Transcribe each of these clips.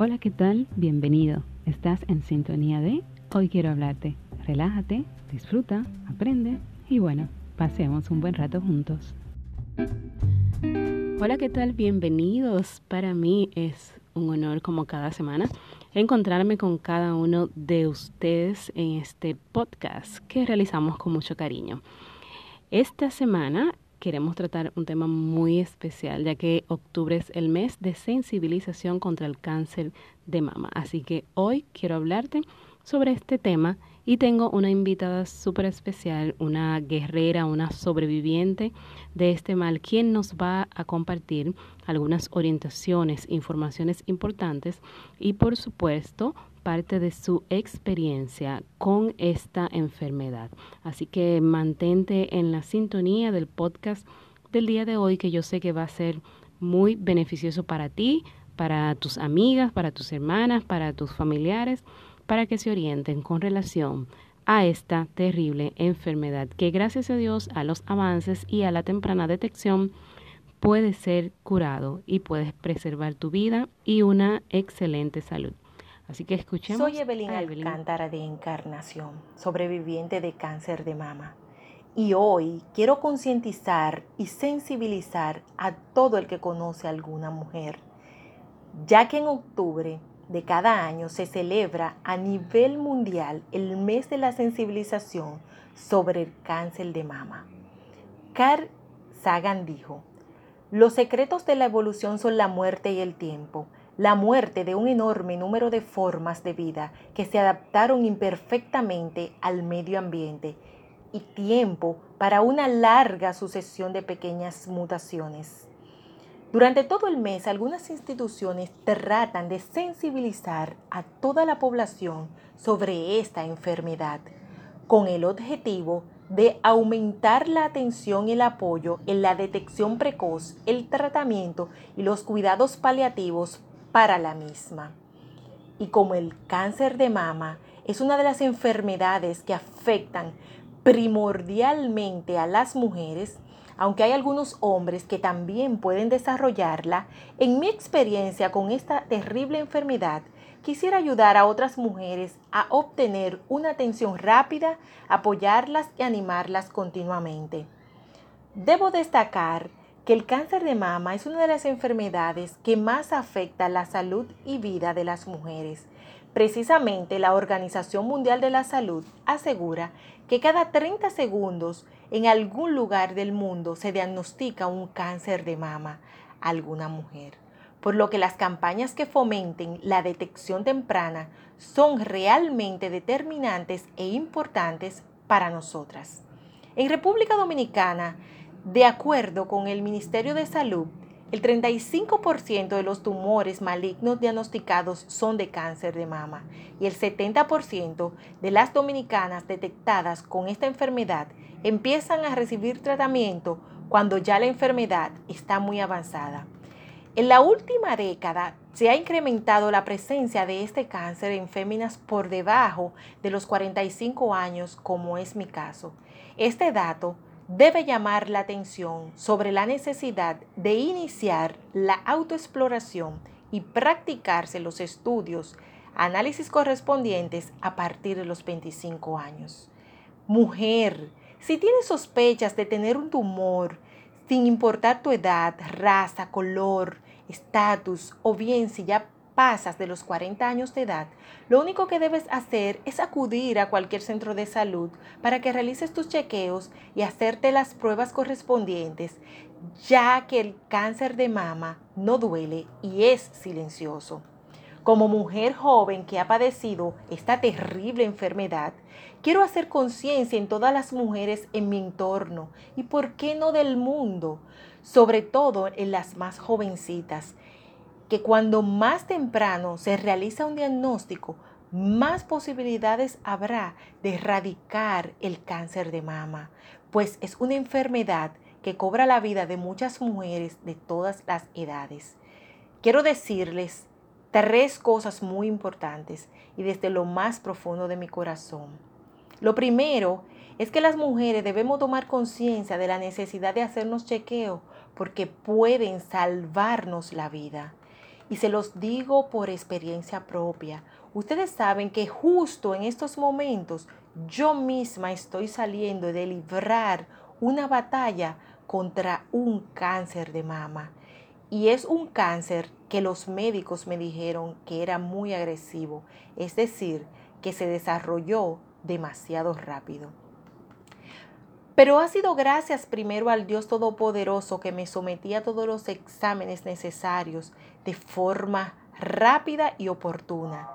Hola, ¿qué tal? Bienvenido. Estás en sintonía de Hoy quiero hablarte. Relájate, disfruta, aprende y bueno, pasemos un buen rato juntos. Hola, ¿qué tal? Bienvenidos. Para mí es un honor como cada semana encontrarme con cada uno de ustedes en este podcast que realizamos con mucho cariño. Esta semana queremos tratar un tema muy especial, ya que octubre es el mes de sensibilización contra el cáncer de mama. Así que hoy quiero hablarte sobre este tema y tengo una invitada súper especial, una guerrera, una sobreviviente de este mal, quien nos va a compartir algunas orientaciones, informaciones importantes y por supuesto parte de su experiencia con esta enfermedad. Así que mantente en la sintonía del podcast del día de hoy que yo sé que va a ser muy beneficioso para ti, para tus amigas, para tus hermanas, para tus familiares, para que se orienten con relación a esta terrible enfermedad que gracias a Dios a los avances y a la temprana detección puede ser curado y puedes preservar tu vida y una excelente salud. Así que escuchemos. Soy Evelyn Alcántara de Encarnación, sobreviviente de cáncer de mama. Y hoy quiero concientizar y sensibilizar a todo el que conoce a alguna mujer, ya que en octubre de cada año se celebra a nivel mundial el mes de la sensibilización sobre el cáncer de mama. Carl Sagan dijo, los secretos de la evolución son la muerte y el tiempo la muerte de un enorme número de formas de vida que se adaptaron imperfectamente al medio ambiente y tiempo para una larga sucesión de pequeñas mutaciones. Durante todo el mes, algunas instituciones tratan de sensibilizar a toda la población sobre esta enfermedad, con el objetivo de aumentar la atención y el apoyo en la detección precoz, el tratamiento y los cuidados paliativos para la misma. Y como el cáncer de mama es una de las enfermedades que afectan primordialmente a las mujeres, aunque hay algunos hombres que también pueden desarrollarla, en mi experiencia con esta terrible enfermedad, quisiera ayudar a otras mujeres a obtener una atención rápida, apoyarlas y animarlas continuamente. Debo destacar que el cáncer de mama es una de las enfermedades que más afecta la salud y vida de las mujeres. Precisamente la Organización Mundial de la Salud asegura que cada 30 segundos en algún lugar del mundo se diagnostica un cáncer de mama a alguna mujer, por lo que las campañas que fomenten la detección temprana son realmente determinantes e importantes para nosotras. En República Dominicana, de acuerdo con el Ministerio de Salud, el 35% de los tumores malignos diagnosticados son de cáncer de mama y el 70% de las dominicanas detectadas con esta enfermedad empiezan a recibir tratamiento cuando ya la enfermedad está muy avanzada. En la última década se ha incrementado la presencia de este cáncer en féminas por debajo de los 45 años, como es mi caso. Este dato debe llamar la atención sobre la necesidad de iniciar la autoexploración y practicarse los estudios, análisis correspondientes a partir de los 25 años. Mujer, si tienes sospechas de tener un tumor, sin importar tu edad, raza, color, estatus o bien si ya pasas de los 40 años de edad, lo único que debes hacer es acudir a cualquier centro de salud para que realices tus chequeos y hacerte las pruebas correspondientes, ya que el cáncer de mama no duele y es silencioso. Como mujer joven que ha padecido esta terrible enfermedad, quiero hacer conciencia en todas las mujeres en mi entorno y, por qué no, del mundo, sobre todo en las más jovencitas, que cuando más temprano se realiza un diagnóstico, más posibilidades habrá de erradicar el cáncer de mama, pues es una enfermedad que cobra la vida de muchas mujeres de todas las edades. Quiero decirles tres cosas muy importantes y desde lo más profundo de mi corazón. Lo primero es que las mujeres debemos tomar conciencia de la necesidad de hacernos chequeo porque pueden salvarnos la vida. Y se los digo por experiencia propia. Ustedes saben que justo en estos momentos yo misma estoy saliendo de librar una batalla contra un cáncer de mama. Y es un cáncer que los médicos me dijeron que era muy agresivo, es decir, que se desarrolló demasiado rápido. Pero ha sido gracias primero al Dios Todopoderoso que me sometí a todos los exámenes necesarios de forma rápida y oportuna,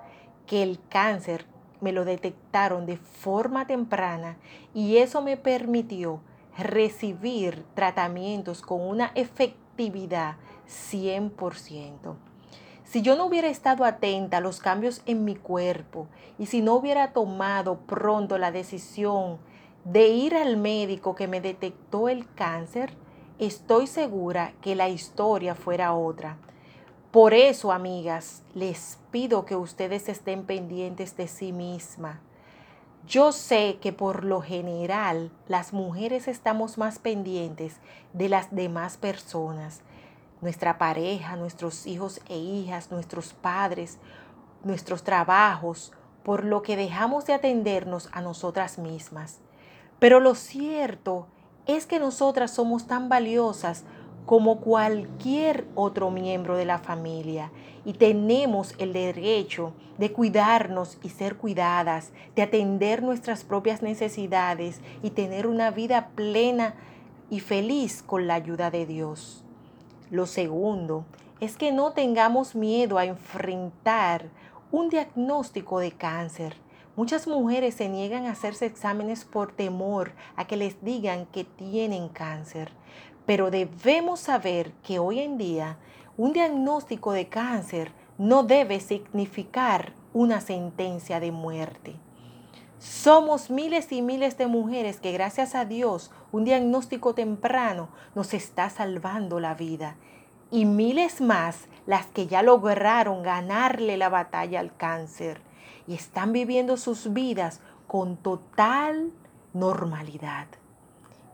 que el cáncer me lo detectaron de forma temprana y eso me permitió recibir tratamientos con una efectividad 100%. Si yo no hubiera estado atenta a los cambios en mi cuerpo y si no hubiera tomado pronto la decisión de ir al médico que me detectó el cáncer, estoy segura que la historia fuera otra. Por eso, amigas, les pido que ustedes estén pendientes de sí misma. Yo sé que por lo general las mujeres estamos más pendientes de las demás personas, nuestra pareja, nuestros hijos e hijas, nuestros padres, nuestros trabajos, por lo que dejamos de atendernos a nosotras mismas. Pero lo cierto es que nosotras somos tan valiosas como cualquier otro miembro de la familia y tenemos el derecho de cuidarnos y ser cuidadas, de atender nuestras propias necesidades y tener una vida plena y feliz con la ayuda de Dios. Lo segundo es que no tengamos miedo a enfrentar un diagnóstico de cáncer. Muchas mujeres se niegan a hacerse exámenes por temor a que les digan que tienen cáncer, pero debemos saber que hoy en día un diagnóstico de cáncer no debe significar una sentencia de muerte. Somos miles y miles de mujeres que gracias a Dios un diagnóstico temprano nos está salvando la vida. Y miles más las que ya lograron ganarle la batalla al cáncer y están viviendo sus vidas con total normalidad.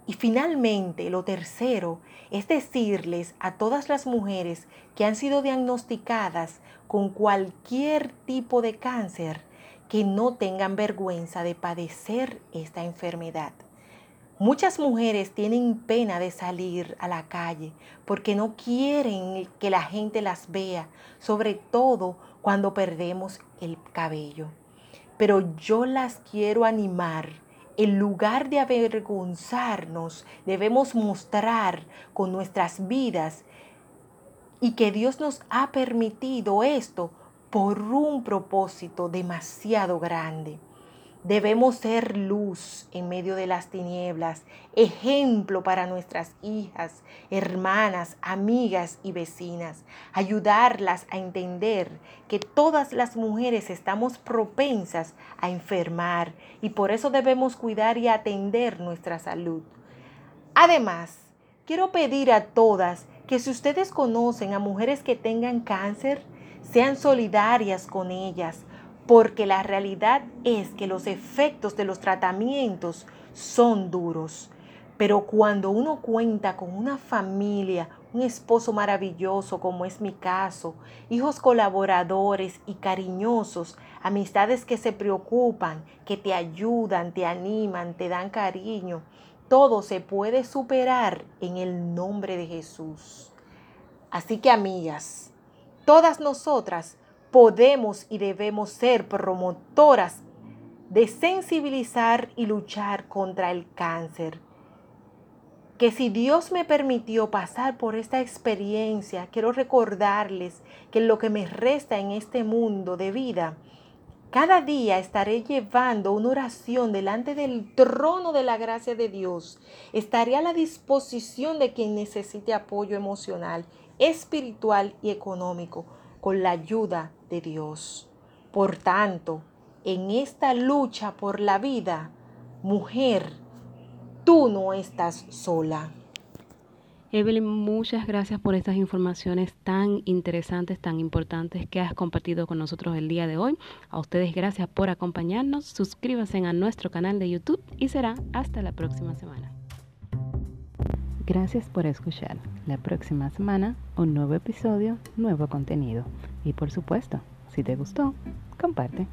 Y finalmente, lo tercero es decirles a todas las mujeres que han sido diagnosticadas con cualquier tipo de cáncer que no tengan vergüenza de padecer esta enfermedad. Muchas mujeres tienen pena de salir a la calle porque no quieren que la gente las vea, sobre todo cuando perdemos el cabello. Pero yo las quiero animar en lugar de avergonzarnos, debemos mostrar con nuestras vidas y que Dios nos ha permitido esto por un propósito demasiado grande. Debemos ser luz en medio de las tinieblas, ejemplo para nuestras hijas, hermanas, amigas y vecinas, ayudarlas a entender que todas las mujeres estamos propensas a enfermar y por eso debemos cuidar y atender nuestra salud. Además, quiero pedir a todas que si ustedes conocen a mujeres que tengan cáncer, sean solidarias con ellas, porque la realidad es que los efectos de los tratamientos son duros. Pero cuando uno cuenta con una familia, un esposo maravilloso como es mi caso, hijos colaboradores y cariñosos, amistades que se preocupan, que te ayudan, te animan, te dan cariño, todo se puede superar en el nombre de Jesús. Así que amigas, todas nosotras podemos y debemos ser promotoras de sensibilizar y luchar contra el cáncer. Que si Dios me permitió pasar por esta experiencia, quiero recordarles que lo que me resta en este mundo de vida, cada día estaré llevando una oración delante del trono de la gracia de Dios. Estaré a la disposición de quien necesite apoyo emocional, espiritual y económico con la ayuda de Dios. Por tanto, en esta lucha por la vida, mujer, tú no estás sola. Evelyn, muchas gracias por estas informaciones tan interesantes, tan importantes que has compartido con nosotros el día de hoy. A ustedes gracias por acompañarnos. Suscríbanse a nuestro canal de YouTube y será hasta la próxima semana. Gracias por escuchar. La próxima semana, un nuevo episodio, nuevo contenido. Y por supuesto, si te gustó, comparte.